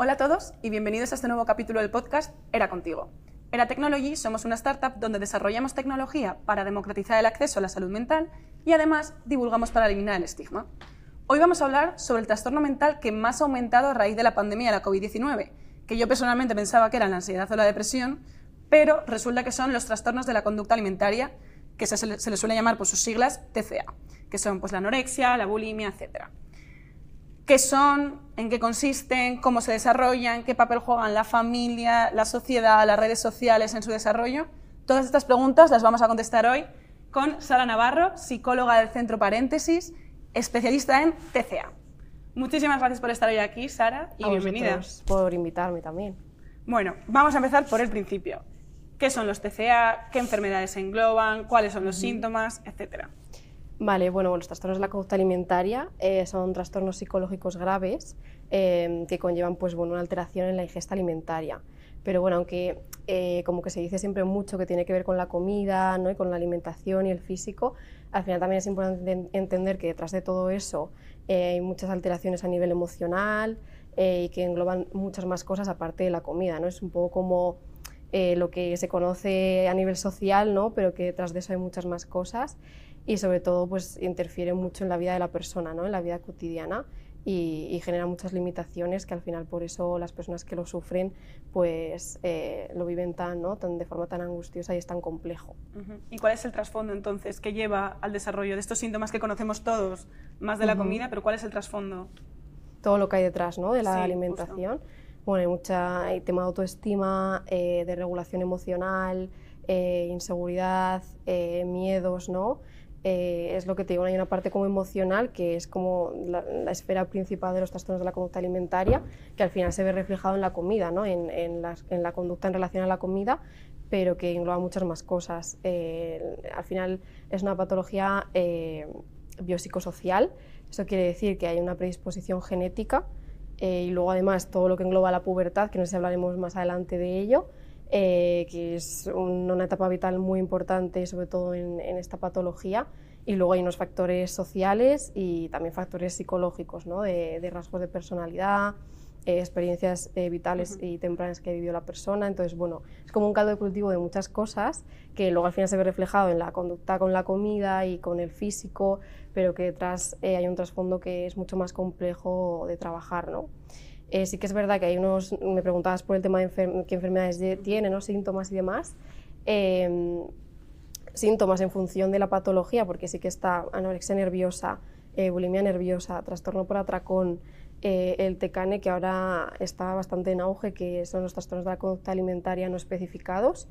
Hola a todos y bienvenidos a este nuevo capítulo del podcast Era Contigo. Era Technology somos una startup donde desarrollamos tecnología para democratizar el acceso a la salud mental y además divulgamos para eliminar el estigma. Hoy vamos a hablar sobre el trastorno mental que más ha aumentado a raíz de la pandemia de la COVID-19, que yo personalmente pensaba que era la ansiedad o la depresión, pero resulta que son los trastornos de la conducta alimentaria, que se, se les suele llamar por sus siglas TCA, que son pues, la anorexia, la bulimia, etc. ¿Qué son? ¿En qué consisten? ¿Cómo se desarrollan? ¿Qué papel juegan la familia, la sociedad, las redes sociales en su desarrollo? Todas estas preguntas las vamos a contestar hoy con Sara Navarro, psicóloga del Centro Paréntesis especialista en TCA. Muchísimas gracias por estar hoy aquí, Sara, y bienvenida. por invitarme también. Bueno, vamos a empezar por el principio. ¿Qué son los TCA? ¿Qué enfermedades se engloban? ¿Cuáles son los síntomas? Etcétera. Vale, bueno, los trastornos de la conducta alimentaria eh, son trastornos psicológicos graves eh, que conllevan pues, bueno, una alteración en la ingesta alimentaria. Pero bueno, aunque eh, como que se dice siempre mucho que tiene que ver con la comida ¿no? y con la alimentación y el físico, al final también es importante entender que detrás de todo eso eh, hay muchas alteraciones a nivel emocional y que engloban muchas más cosas aparte de la comida. ¿no? Es un poco como lo que se conoce a nivel social, ¿no? pero que detrás de eso hay muchas más cosas y sobre todo pues interfiere mucho en la vida de la persona, ¿no? en la vida cotidiana y, genera muchas limitaciones que al final por eso las personas que lo sufren pues eh, lo viven tan, ¿no? tan, de forma tan angustiosa y es tan complejo. ¿Y cuál es el trasfondo entonces que lleva al desarrollo de estos síntomas que conocemos todos, más de la comida, pero cuál es el trasfondo? Todo lo que hay detrás ¿no? de la alimentación. Bueno, hay mucha hay tema de autoestima, eh, de regulación emocional, eh, inseguridad, miedos, ¿no? Eh, es lo que te digo, hay una parte como emocional, que es como la, esfera principal de los trastornos de la conducta alimentaria, que al final se ve reflejado en la comida, ¿no? en, en, la, conducta en relación a la comida, pero que engloba muchas más cosas. Eh, al final es una patología eh, biopsicosocial, eso quiere decir que hay una predisposición genética y luego además todo lo que engloba la pubertad, que no sé si hablaremos más adelante de ello, eh, que es una etapa vital muy importante, sobre todo en, esta patología. Y luego hay unos factores sociales y también factores psicológicos, ¿no? de, rasgos de personalidad, eh, experiencias eh, vitales y tempranas que ha vivido la persona. Entonces, bueno, es como un caldo de cultivo de muchas cosas que luego al final se ve reflejado en la conducta con la comida y con el físico, pero que detrás hay un trasfondo que es mucho más complejo de trabajar. ¿no? Eh, sí que es verdad que hay unos, me preguntabas por el tema de qué enfermedades tiene, ¿no? síntomas y demás. Em, síntomas en función de la patología, porque sí que está anorexia nerviosa, eh, bulimia nerviosa, trastorno por atracón, eh, el TECANE, que ahora está bastante en auge, que son los trastornos de la conducta alimentaria no especificados,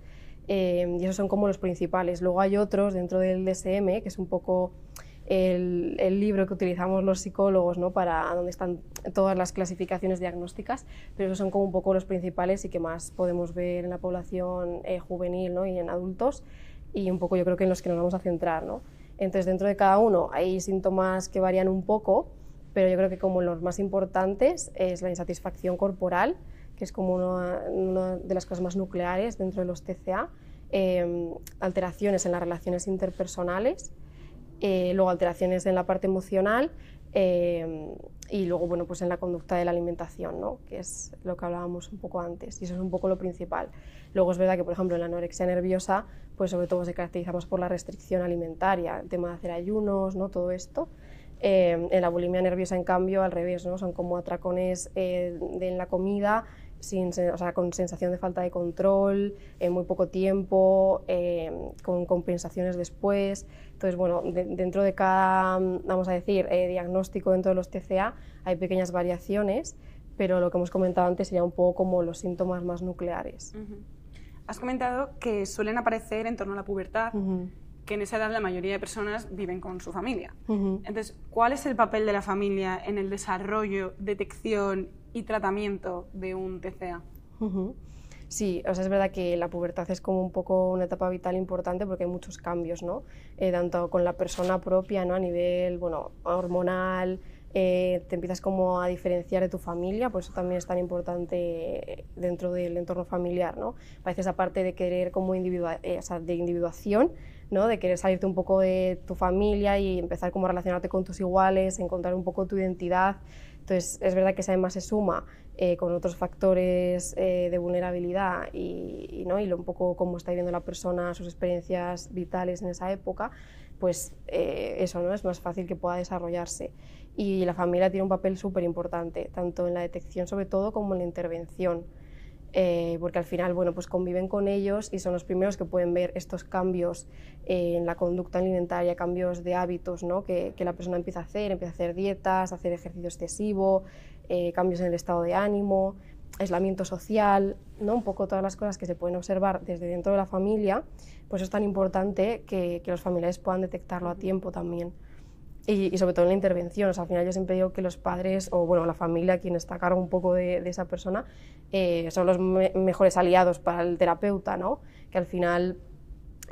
em, y esos son como los principales. Luego hay otros dentro del DSM, que es un poco el, libro que utilizamos los psicólogos, ¿no? para donde están todas las clasificaciones diagnósticas, pero esos son como un poco los principales y que más podemos ver en la población eh, juvenil ¿no? y en adultos, y un poco yo creo que en los que nos vamos a centrar. ¿no? Entonces, dentro de cada uno hay síntomas que varían un poco, pero yo creo que como los más importantes es la insatisfacción corporal, que es como una, de las cosas más nucleares dentro de los TCA, eh, alteraciones en las relaciones interpersonales, eh, luego alteraciones en la parte emocional eh, y luego bueno, pues en la conducta de la alimentación, ¿no? que es lo que hablábamos un poco antes, y eso es un poco lo principal. Luego es verdad que, por ejemplo, en la anorexia nerviosa, pues sobre todo se caracterizamos por la restricción alimentaria, el tema de hacer ayunos, ¿no? todo esto. Eh, en la bulimia nerviosa, en cambio, al revés, ¿no? son como atracones de, en la comida, sin, o sea, con sensación de falta de control, en muy poco tiempo, con compensaciones después. Entonces, bueno, dentro de cada, vamos a decir, eh, diagnóstico dentro de los TCA hay pequeñas variaciones, pero lo que hemos comentado antes sería un poco como los síntomas más nucleares. Has comentado que suelen aparecer en torno a la pubertad, que en esa edad la mayoría de personas viven con su familia. Entonces, ¿cuál es el papel de la familia en el desarrollo, detección y tratamiento de un TCA? Sí, o sea, es verdad que la pubertad es como un poco una etapa vital importante porque hay muchos cambios, ¿no? Eh, tanto con la persona propia, ¿no? A nivel, bueno, hormonal, eh, te empiezas como a diferenciar de tu familia, por eso también es tan importante dentro del entorno familiar, ¿no? A veces aparte de querer como individua eh, o sea, de individuación, ¿no? de querer salirte un poco de tu familia y empezar como a relacionarte con tus iguales, encontrar un poco tu identidad. Entonces, es verdad que esa además se suma eh, con otros factores eh, de vulnerabilidad y, ¿no? y un poco cómo está viviendo la persona, sus experiencias vitales en esa época, pues eh, eso ¿no? es más fácil que pueda desarrollarse. Y la familia tiene un papel súper importante, tanto en la detección sobre todo como en la intervención. Eh, porque al final bueno, pues conviven con ellos y son los primeros que pueden ver estos cambios en la conducta alimentaria, cambios de hábitos ¿no? que, que, la persona empieza a hacer, empieza a hacer dietas, a hacer ejercicio excesivo, eh, cambios en el estado de ánimo, aislamiento social, ¿no? un poco todas las cosas que se pueden observar desde dentro de la familia, pues es tan importante que, que los familiares puedan detectarlo a tiempo también. Y, sobre todo en la intervención. O sea, al final yo siempre digo que los padres o bueno, la familia, quien está a cargo un poco de, esa persona, eh, son los mejores aliados para el terapeuta, ¿no? que al final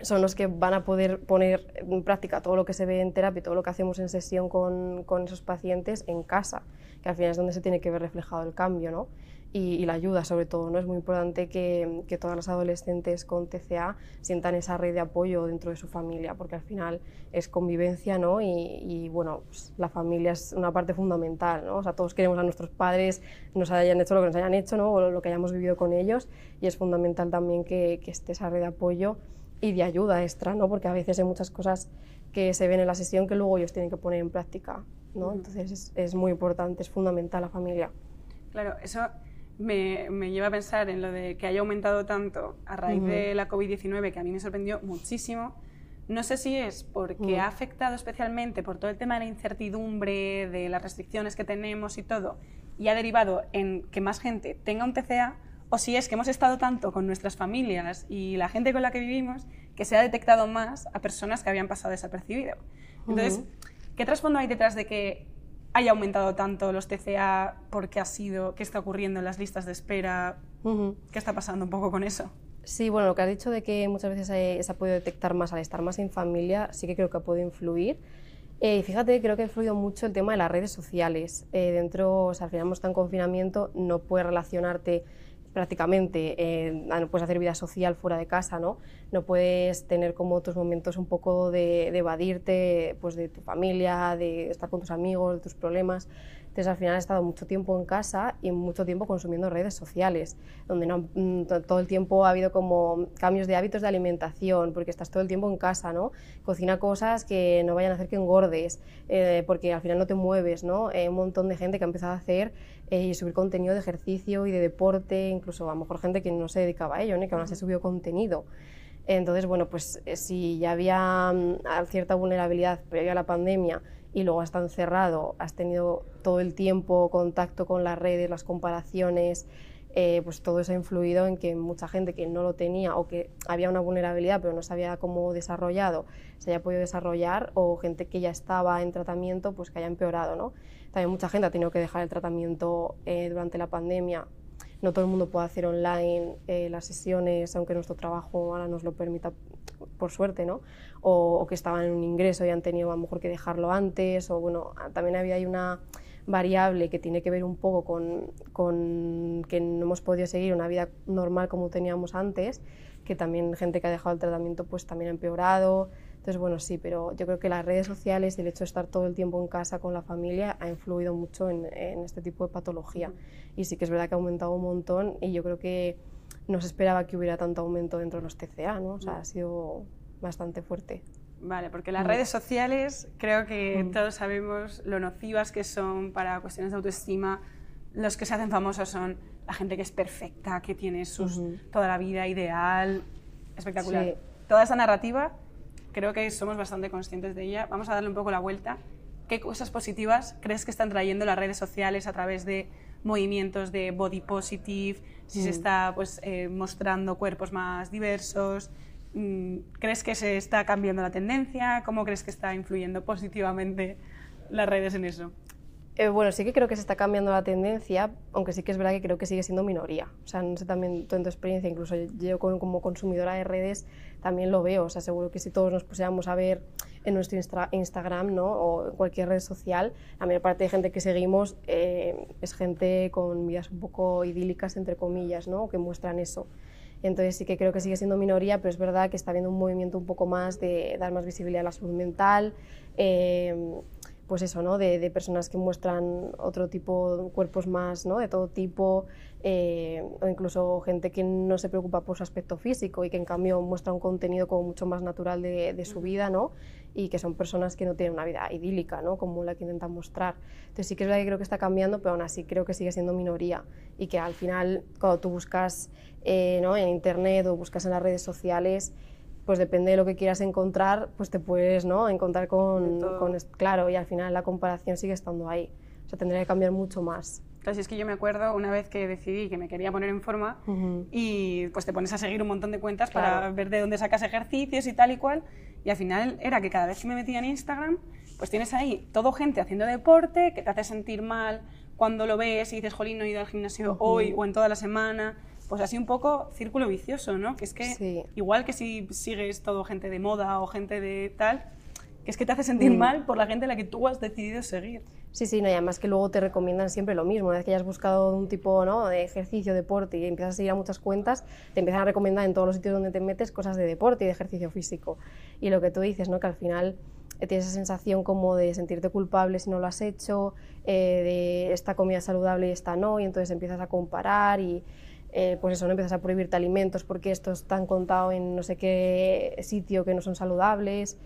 son los que van a poder poner en práctica todo lo que se ve en terapia, todo lo que hacemos en sesión con, con esos pacientes en casa, que al final es donde se tiene que ver reflejado el cambio. ¿no? Y, la ayuda sobre todo. ¿no? Es muy importante que, que, todas las adolescentes con TCA sientan esa red de apoyo dentro de su familia, porque al final es convivencia ¿no? y, y bueno, pues, la familia es una parte fundamental. ¿no? O sea, todos queremos a nuestros padres, nos hayan hecho lo que nos hayan hecho ¿no? o lo que hayamos vivido con ellos y es fundamental también que, que esté esa red de apoyo y de ayuda extra, ¿no? porque a veces hay muchas cosas que se ven en la sesión que luego ellos tienen que poner en práctica. ¿no? Entonces es, es muy importante, es fundamental la familia. Claro, eso me, me, lleva a pensar en lo de que haya aumentado tanto a raíz de la COVID-19, que a mí me sorprendió muchísimo. No sé si es porque ha afectado especialmente por todo el tema de la incertidumbre, de las restricciones que tenemos y todo, y ha derivado en que más gente tenga un TCA, o si es que hemos estado tanto con nuestras familias y la gente con la que vivimos que se ha detectado más a personas que habían pasado desapercibido. Entonces, ¿qué trasfondo hay detrás de que haya aumentado tanto los TCA, por qué ha sido, qué está ocurriendo en las listas de espera, qué está pasando un poco con eso. Sí, bueno, lo que has dicho de que muchas veces se ha podido detectar más al estar más en familia, sí que creo que ha podido influir. Eh, fíjate, creo que ha influido mucho el tema de las redes sociales. Eh, dentro, o sea, al final estamos en confinamiento, no puedes relacionarte prácticamente, eh, no puedes hacer vida social fuera de casa, ¿no? No puedes tener como tus momentos un poco de, de, evadirte pues, de tu familia, de estar con tus amigos, de tus problemas. Entonces al final he estado mucho tiempo en casa y mucho tiempo consumiendo redes sociales, donde no, mm, todo el tiempo ha habido como cambios de hábitos de alimentación, porque estás todo el tiempo en casa, ¿no? Cocina cosas que no vayan a hacer que engordes, eh, porque al final no te mueves, ¿no? Eh, un montón de gente que ha empezado a hacer eh, y subir contenido de ejercicio y de deporte, incluso a lo mejor gente que no se dedicaba a ello, ¿no? que aún así subió contenido. Entonces, bueno, pues si ya había mm, cierta vulnerabilidad previa a la pandemia y luego has estado encerrado, has tenido todo el tiempo contacto con las redes, las comparaciones, eh, pues todo eso ha influido en que mucha gente que no lo tenía o que había una vulnerabilidad pero no sabía cómo desarrollado se haya podido desarrollar o gente que ya estaba en tratamiento pues que haya empeorado. ¿no? También mucha gente ha tenido que dejar el tratamiento eh, durante la pandemia. No todo el mundo puede hacer online eh, las sesiones, aunque nuestro trabajo ahora nos lo permita por suerte, ¿no? O, que estaban en un ingreso y han tenido a lo mejor que dejarlo antes, o bueno, también había ahí una variable que tiene que ver un poco con, con, que no hemos podido seguir una vida normal como teníamos antes, que también gente que ha dejado el tratamiento pues también ha empeorado. Entonces, bueno, sí, pero yo creo que las redes sociales y el hecho de estar todo el tiempo en casa con la familia ha influido mucho en, en este tipo de patología. Y sí que es verdad que ha aumentado un montón y yo creo que no se esperaba que hubiera tanto aumento dentro de los TCA, ¿no? O sea, ha sido bastante fuerte. Vale, porque las mm. redes sociales creo que mm. todos sabemos lo nocivas que son para cuestiones de autoestima. Los que se hacen famosos son la gente que es perfecta, que tiene sus, toda la vida ideal, espectacular. Toda esa narrativa creo que somos bastante conscientes de ella. Vamos a darle un poco la vuelta. ¿Qué cosas positivas crees que están trayendo las redes sociales a través de movimientos de body positive, si se mm. está pues, eh, mostrando cuerpos más diversos. Mm, ¿Crees que se está cambiando la tendencia? ¿Cómo crees que está influyendo positivamente las redes en eso? Eh, bueno, sí que creo que se está cambiando la tendencia, aunque sí que es verdad que creo que sigue siendo minoría. O sea, no sé también tú tu experiencia, incluso yo como consumidora de redes también lo veo. O sea, seguro que si todos nos pusiéramos a ver en nuestro Instagram ¿no? o en cualquier red social, la mayor parte de gente que seguimos eh, es gente con vidas un poco idílicas, entre comillas, ¿no? que muestran eso. Entonces sí que creo que sigue siendo minoría, pero es verdad que está habiendo un movimiento un poco más de dar más visibilidad a la salud mental. Eh, pues eso, ¿no? De, personas que muestran otro tipo, cuerpos más, ¿no? De todo tipo, eh, o incluso gente que no se preocupa por su aspecto físico y que en cambio muestra un contenido como mucho más natural de, su vida, ¿no? Y que son personas que no tienen una vida idílica, ¿no? Como la que intentan mostrar. Entonces sí que es verdad que creo que está cambiando, pero aún así creo que sigue siendo minoría y que al final cuando tú buscas eh, ¿no? en internet o buscas en las redes sociales, pues depende de lo que quieras encontrar, pues te puedes ¿no? encontrar con, con, Claro, y al final la comparación sigue estando ahí. O sea, tendría que cambiar mucho más. Entonces, es que yo me acuerdo una vez que decidí que me quería poner en forma y pues te pones a seguir un montón de cuentas para ver de dónde sacas ejercicios y tal y cual. Y al final era que cada vez que me metía en Instagram, pues tienes ahí todo gente haciendo deporte que te hace sentir mal cuando lo ves y dices, jolín, no he ido al gimnasio hoy o en toda la semana pues así un poco círculo vicioso, ¿no? Que es que igual que si sigues todo gente de moda o gente de tal, que es que te hace sentir mm. mal por la gente a la que tú has decidido seguir. Sí, sí, no, y además que luego te recomiendan siempre lo mismo. Una vez que hayas buscado un tipo ¿no? de ejercicio, deporte y empiezas a seguir a muchas cuentas, te empiezan a recomendar en todos los sitios donde te metes cosas de deporte y de ejercicio físico. Y lo que tú dices, ¿no? que al final eh, tienes esa sensación como de sentirte culpable si no lo has hecho, eh, de esta comida saludable y esta no, y entonces empiezas a comparar y eh, pues eso, no empiezas a prohibirte alimentos porque estos están contados en no sé qué sitio que no son saludables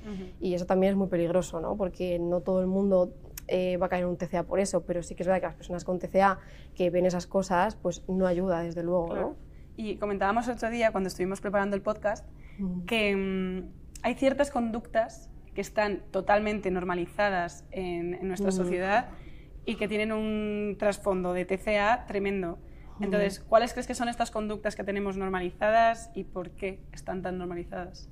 y eso también es muy peligroso, ¿no? Porque no todo el mundo eh, va a caer en un TCA por eso, pero sí que es verdad que las personas con TCA que ven esas cosas, pues no ayuda, desde luego, ¿no? Y comentábamos otro día, cuando estuvimos preparando el podcast, que mm, hay ciertas conductas que están totalmente normalizadas en, nuestra sociedad y que tienen un trasfondo de TCA tremendo. Entonces, ¿cuáles crees que son estas conductas que tenemos normalizadas y por qué están tan normalizadas?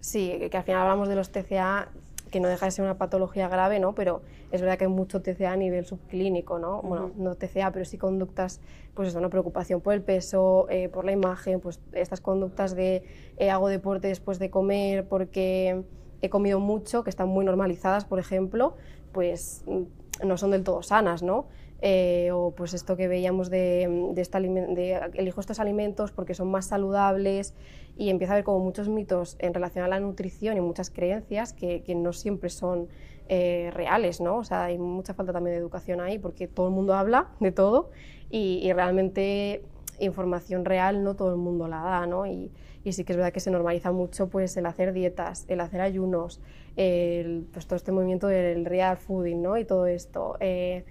Sí, que al final hablamos de los TCA, que no deja de ser una patología grave, ¿no? Pero es verdad que hay mucho TCA a nivel subclínico, ¿no? Bueno, no TCA, pero sí conductas, pues eso, una preocupación por el peso, eh, por la imagen, pues estas conductas de eh, hago deporte después de comer porque he comido mucho, que están muy normalizadas, por ejemplo, pues mm, no son del todo sanas, ¿no? Eh, o pues esto que veíamos de, esta, de, elijo estos alimentos porque son más saludables y empieza a haber como muchos mitos en relación a la nutrición y muchas creencias que, no siempre son eh, reales, ¿no? O sea, hay mucha falta también de educación ahí porque todo el mundo habla de todo y, y realmente información real no todo el mundo la da, ¿no? Y, y, sí que es verdad que se normaliza mucho pues el hacer dietas, el hacer ayunos, el, pues todo este movimiento del real fooding, ¿no? Y todo esto. Eh,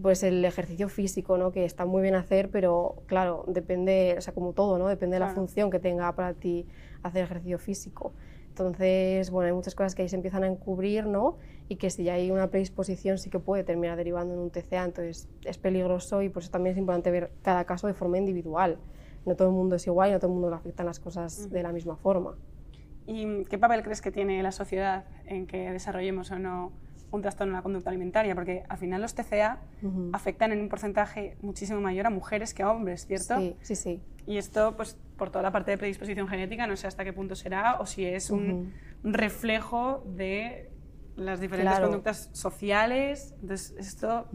pues el ejercicio físico, ¿no? que está muy bien hacer, pero claro, depende, o sea, como todo, ¿no? depende de la función que tenga para ti hacer ejercicio físico. Entonces, bueno, hay muchas cosas que ahí se empiezan a encubrir, ¿no? Y que si ya hay una predisposición sí que puede terminar derivando en un TCA, entonces es peligroso y por eso también es importante ver cada caso de forma individual. No todo el mundo es igual y no todo el mundo le afectan las cosas de la misma forma. ¿Y qué papel crees que tiene la sociedad en que desarrollemos o no un trastorno en la conducta alimentaria, porque al final los TCA afectan en un porcentaje muchísimo mayor a mujeres que a hombres, ¿cierto? Sí, sí, sí. Y esto, pues, por toda la parte de predisposición genética, no sé hasta qué punto será o si es un, reflejo de las diferentes conductas sociales. Entonces, esto...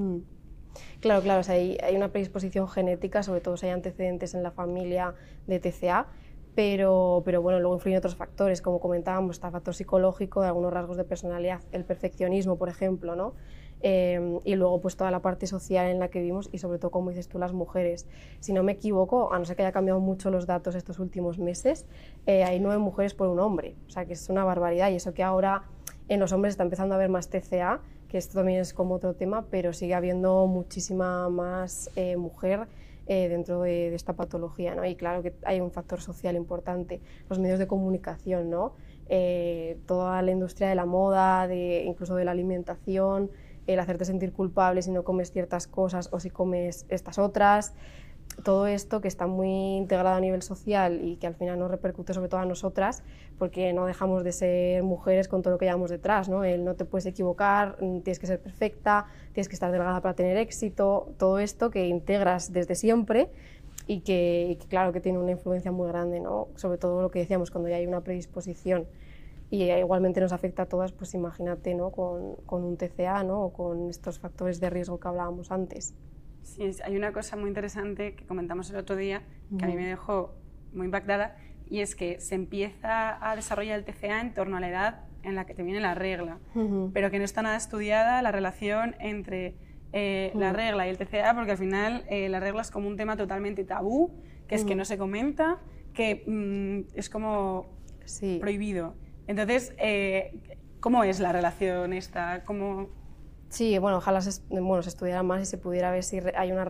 Claro, claro, o sea, hay, hay, una predisposición genética, sobre todo si hay antecedentes en la familia de TCA, pero, pero bueno, luego influyen otros factores, como comentábamos, está el factor psicológico, algunos rasgos de personalidad, el perfeccionismo, por ejemplo, ¿no? Eh, y luego pues toda la parte social en la que vivimos y sobre todo, como dices tú, las mujeres. Si no me equivoco, a no ser que haya cambiado mucho los datos estos últimos meses, eh, hay nueve mujeres por un hombre, o sea que es una barbaridad y eso que ahora en los hombres está empezando a haber más TCA, que esto también es como otro tema, pero sigue habiendo muchísima más eh, mujer eh, dentro de, esta patología. ¿no? Y claro que hay un factor social importante, los medios de comunicación, ¿no? Eh, toda la industria de la moda, de, incluso de la alimentación, el hacerte sentir culpable si no comes ciertas cosas o si comes estas otras todo esto que está muy integrado a nivel social y que al final nos repercute sobre todo a nosotras, porque no dejamos de ser mujeres con todo lo que llevamos detrás, ¿no? El no te puedes equivocar, mm, tienes que ser perfecta, tienes que estar delgada para tener éxito, todo esto que integras desde siempre y que, claro que tiene una influencia muy grande, ¿no? Sobre todo lo que decíamos cuando ya hay una predisposición y igualmente nos afecta a todas, pues imagínate, ¿no? Con, con un TCA, ¿no? O con estos factores de riesgo que hablábamos antes. Sí, hay una cosa muy interesante que comentamos el otro día que a mí me dejó muy impactada, y es que se empieza a desarrollar el TCA en torno a la edad en la que te viene la regla, pero que no está nada estudiada la relación entre eh, la regla y el TCA, porque al final eh, la regla es como un tema totalmente tabú, que es que no se comenta, que mm, es como prohibido. Entonces, eh, ¿cómo es la relación esta? ¿Cómo... Sí, bueno, ojalá se, bueno, se estudiara más y se pudiera ver si hay una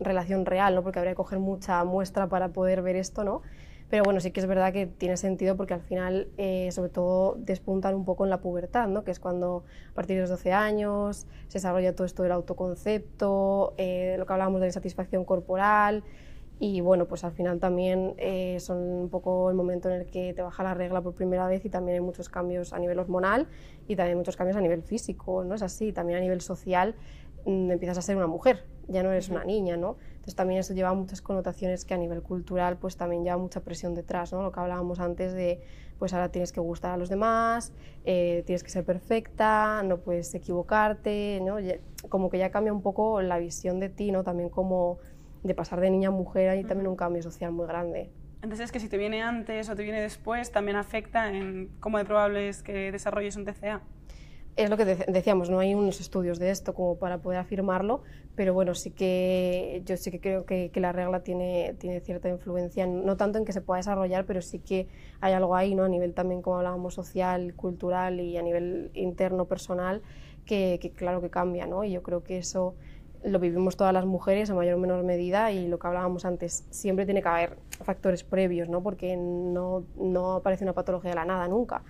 relación real, ¿no? porque habría que coger mucha muestra para poder ver esto, ¿no? Pero bueno, sí que es verdad que tiene sentido porque al final, eh, sobre todo, despuntan un poco en la pubertad, ¿no? que es cuando a partir de los 12 años se desarrolla todo esto del autoconcepto, eh, lo que hablábamos de la insatisfacción corporal. Y bueno, pues al final también eh, son un poco el momento en el que te baja la regla por primera vez y también hay muchos cambios a nivel hormonal y también muchos cambios a nivel físico, ¿no? Es así, también a nivel social mm, empiezas a ser una mujer, ya no eres una niña, ¿no? Entonces también eso lleva muchas connotaciones que a nivel cultural pues también lleva mucha presión detrás, ¿no? Lo que hablábamos antes de pues ahora tienes que gustar a los demás, eh, tienes que ser perfecta, no puedes equivocarte, ¿no? Como que ya cambia un poco la visión de ti, ¿no? También como de pasar de niña a mujer hay también un cambio social muy grande. Entonces es que si te viene antes o te viene después también afecta en cómo de probable es que desarrolles un TCA. Es lo que decíamos, no hay unos estudios de esto como para poder afirmarlo, pero bueno, sí que yo sí que creo que, que, la regla tiene, tiene cierta influencia, no tanto en que se pueda desarrollar, pero sí que hay algo ahí, ¿no? a nivel también, como hablábamos, social, cultural y a nivel interno, personal, que, que claro que cambia, ¿no? y yo creo que eso lo vivimos todas las mujeres a mayor o menor medida y lo que hablábamos antes, siempre tiene que haber factores previos, ¿no? porque no, no aparece una patología de la nada nunca,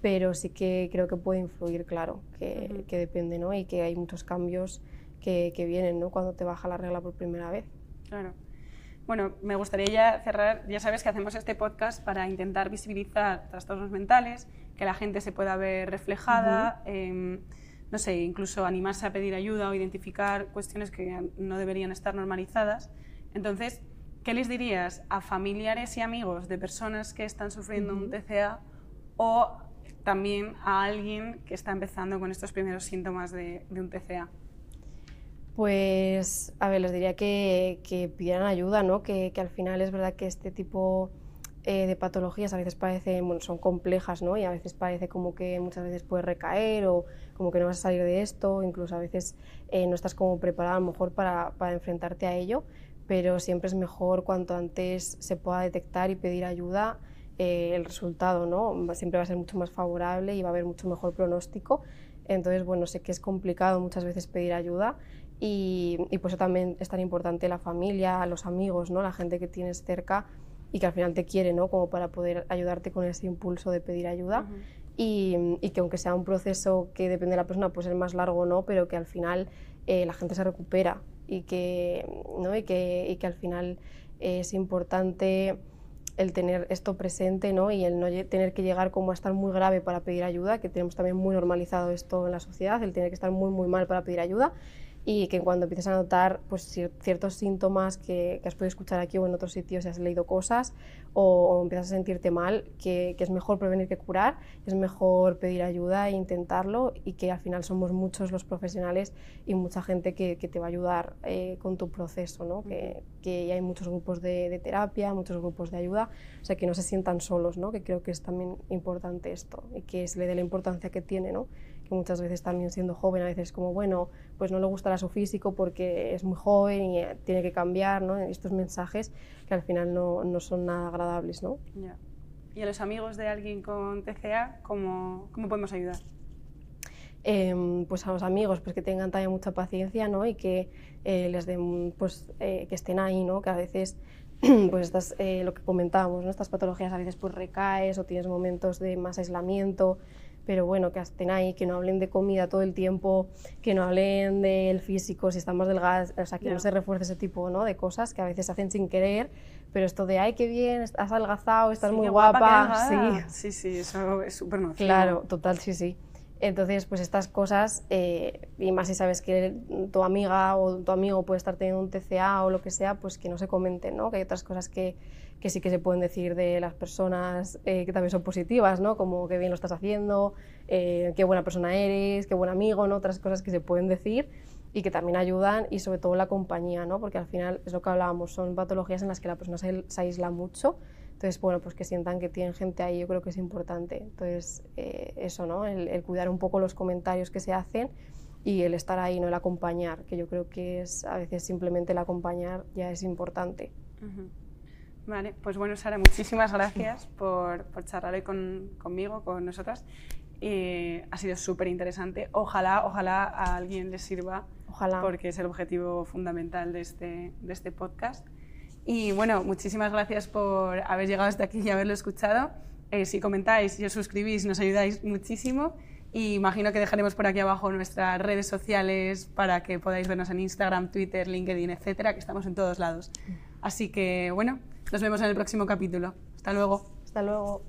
pero sí que creo que puede influir, claro, que, que depende ¿no? y que hay muchos cambios que, que, vienen ¿no? cuando te baja la regla por primera vez. Claro. Bueno, me gustaría ya cerrar, ya sabes que hacemos este podcast para intentar visibilizar trastornos mentales, que la gente se pueda ver reflejada no sé, incluso animarse a pedir ayuda o identificar cuestiones que no deberían estar normalizadas. Entonces, ¿qué les dirías a familiares y amigos de personas que están sufriendo un TCA o también a alguien que está empezando con estos primeros síntomas de, un TCA? Pues, a ver, les diría que, que pidieran ayuda, ¿no? Que, que, al final es verdad que este tipo eh, de patologías a veces parece, bueno, son complejas, ¿no? Y a veces parece como que muchas veces puede recaer o como que no vas a salir de esto, incluso a veces eh, no estás como preparada a lo mejor para, para, enfrentarte a ello, pero siempre es mejor cuanto antes se pueda detectar y pedir ayuda, eh, el resultado, ¿no? Siempre va a ser mucho más favorable y va a haber mucho mejor pronóstico. Entonces, bueno, sé que es complicado muchas veces pedir ayuda y, y por eso también es tan importante la familia, los amigos, ¿no? La gente que tienes cerca y que al final te quiere, ¿no? Como para poder ayudarte con ese impulso de pedir ayuda. Y, y, que aunque sea un proceso que depende de la persona, pues es más largo o no, pero que al final eh, la gente se recupera y que, ¿no? y que, y que al final es importante el tener esto presente ¿no? y el no tener que llegar como a estar muy grave para pedir ayuda, que tenemos también muy normalizado esto en la sociedad, el tener que estar muy muy mal para pedir ayuda y que cuando empieces a notar pues, ciertos síntomas que, que, has podido escuchar aquí o en otros sitios si has leído cosas o, empiezas a sentirte mal, que, que, es mejor prevenir que curar, es mejor pedir ayuda e intentarlo y que al final somos muchos los profesionales y mucha gente que, que te va a ayudar eh, con tu proceso, ¿no? que, que hay muchos grupos de, de, terapia, muchos grupos de ayuda, o sea que no se sientan solos, ¿no? que creo que es también importante esto y que se le dé la importancia que tiene. ¿no? Que muchas veces también siendo joven, a veces como, bueno, pues no le gustará su físico porque es muy joven y eh, tiene que cambiar, ¿no? Estos mensajes que al final no, no son nada agradables, ¿no? ¿Y a los amigos de alguien con TCA, cómo, cómo podemos ayudar? Eh, pues a los amigos pues que tengan también mucha paciencia ¿no? y que eh, les den pues eh, que estén ahí ¿no? que a veces pues estas, eh, lo que comentábamos ¿no? estas patologías a veces pues recaes o tienes momentos de más aislamiento pero bueno, que estén ahí, que no hablen de comida todo el tiempo, que no hablen del físico, si están más delgadas, o sea, que no se refuerce ese tipo ¿no? de cosas que a veces se hacen sin querer, pero esto de, ay, qué bien, has adelgazado, estás muy guapa, sí. Sí, sí, eso es súper nocivo. Claro, total, sí, sí. Entonces, pues estas cosas, eh, y más si sabes que tu amiga o tu amigo puede estar teniendo un TCA o lo que sea, pues que no se comenten, ¿no? Que hay otras cosas que, que sí que se pueden decir de las personas eh, que también son positivas, ¿no? Como qué bien lo estás haciendo, eh, qué buena persona eres, qué buen amigo, ¿no? Otras cosas que se pueden decir y que también ayudan y sobre todo la compañía, ¿no? porque al final es lo que hablábamos, son patologías en las que la persona se, aísla mucho, entonces bueno, pues que sientan que tienen gente ahí yo creo que es importante, entonces eh, eso, ¿no? El, cuidar un poco los comentarios que se hacen y el estar ahí, no el acompañar, que yo creo que es a veces simplemente el acompañar ya es importante. Vale, pues bueno, Sara, muchísimas gracias por, por charlar hoy con, conmigo, con nosotras. Eh, ha sido súper interesante. Ojalá, ojalá a alguien le sirva, ojalá. porque es el objetivo fundamental de este, de este podcast. Y bueno, muchísimas gracias por haber llegado hasta aquí y haberlo escuchado. Eh, si comentáis, si os suscribís, nos ayudáis muchísimo. Y imagino que dejaremos por aquí abajo nuestras redes sociales para que podáis vernos en Instagram, Twitter, LinkedIn, etcétera, que estamos en todos lados. Así que bueno, nos vemos en el próximo capítulo. Hasta luego. Hasta luego.